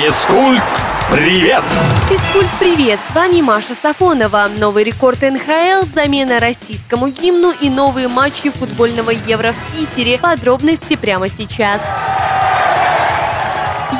Физкульт, привет! Физкульт, привет! С вами Маша Сафонова. Новый рекорд НХЛ, замена российскому гимну и новые матчи футбольного Евро в Питере. Подробности прямо сейчас.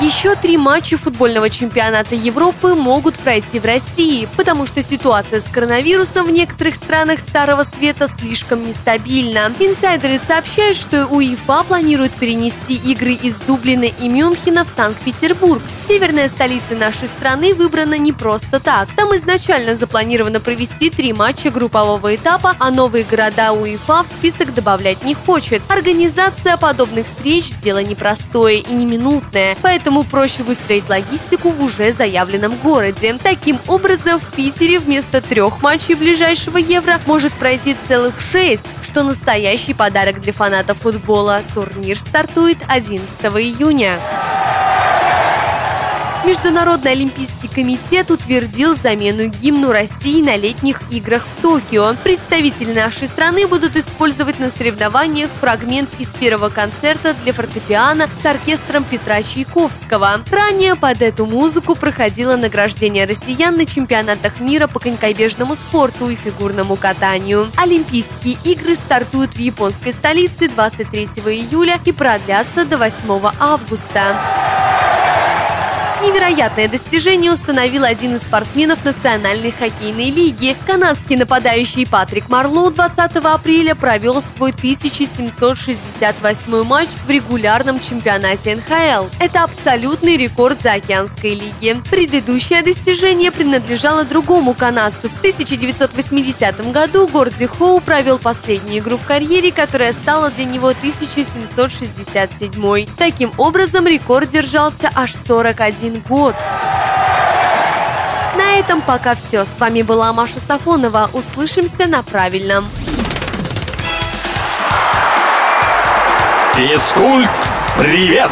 Еще три матча футбольного чемпионата Европы могут пройти в России, потому что ситуация с коронавирусом в некоторых странах Старого Света слишком нестабильна. Инсайдеры сообщают, что УЕФА планирует перенести игры из Дублина и Мюнхена в Санкт-Петербург. Северная столица нашей страны выбрана не просто так. Там изначально запланировано провести три матча группового этапа, а новые города УЕФА в список добавлять не хочет. Организация подобных встреч – дело непростое и не минутное, поэтому проще выстроить логистику в уже заявленном городе. Таким образом, в Питере вместо трех матчей ближайшего Евро может пройти целых шесть, что настоящий подарок для фанатов футбола. Турнир стартует 11 июня. Международный олимпийский комитет утвердил замену гимну России на летних играх в Токио. Представители нашей страны будут использовать на соревнованиях фрагмент из первого концерта для фортепиано с оркестром Петра Чайковского. Ранее под эту музыку проходило награждение россиян на чемпионатах мира по конькобежному спорту и фигурному катанию. Олимпийские игры стартуют в японской столице 23 июля и продлятся до 8 августа. Невероятное достижение установил один из спортсменов Национальной хоккейной лиги. Канадский нападающий Патрик Марлоу 20 апреля провел свой 1768 матч в регулярном чемпионате НХЛ. Это абсолютный рекорд заокеанской лиги. Предыдущее достижение принадлежало другому канадцу. В 1980 году Горди Хоу провел последнюю игру в карьере, которая стала для него 1767. Таким образом, рекорд держался аж 41 один год. На этом пока все. С вами была Маша Сафонова. Услышимся на правильном. Физкульт, привет!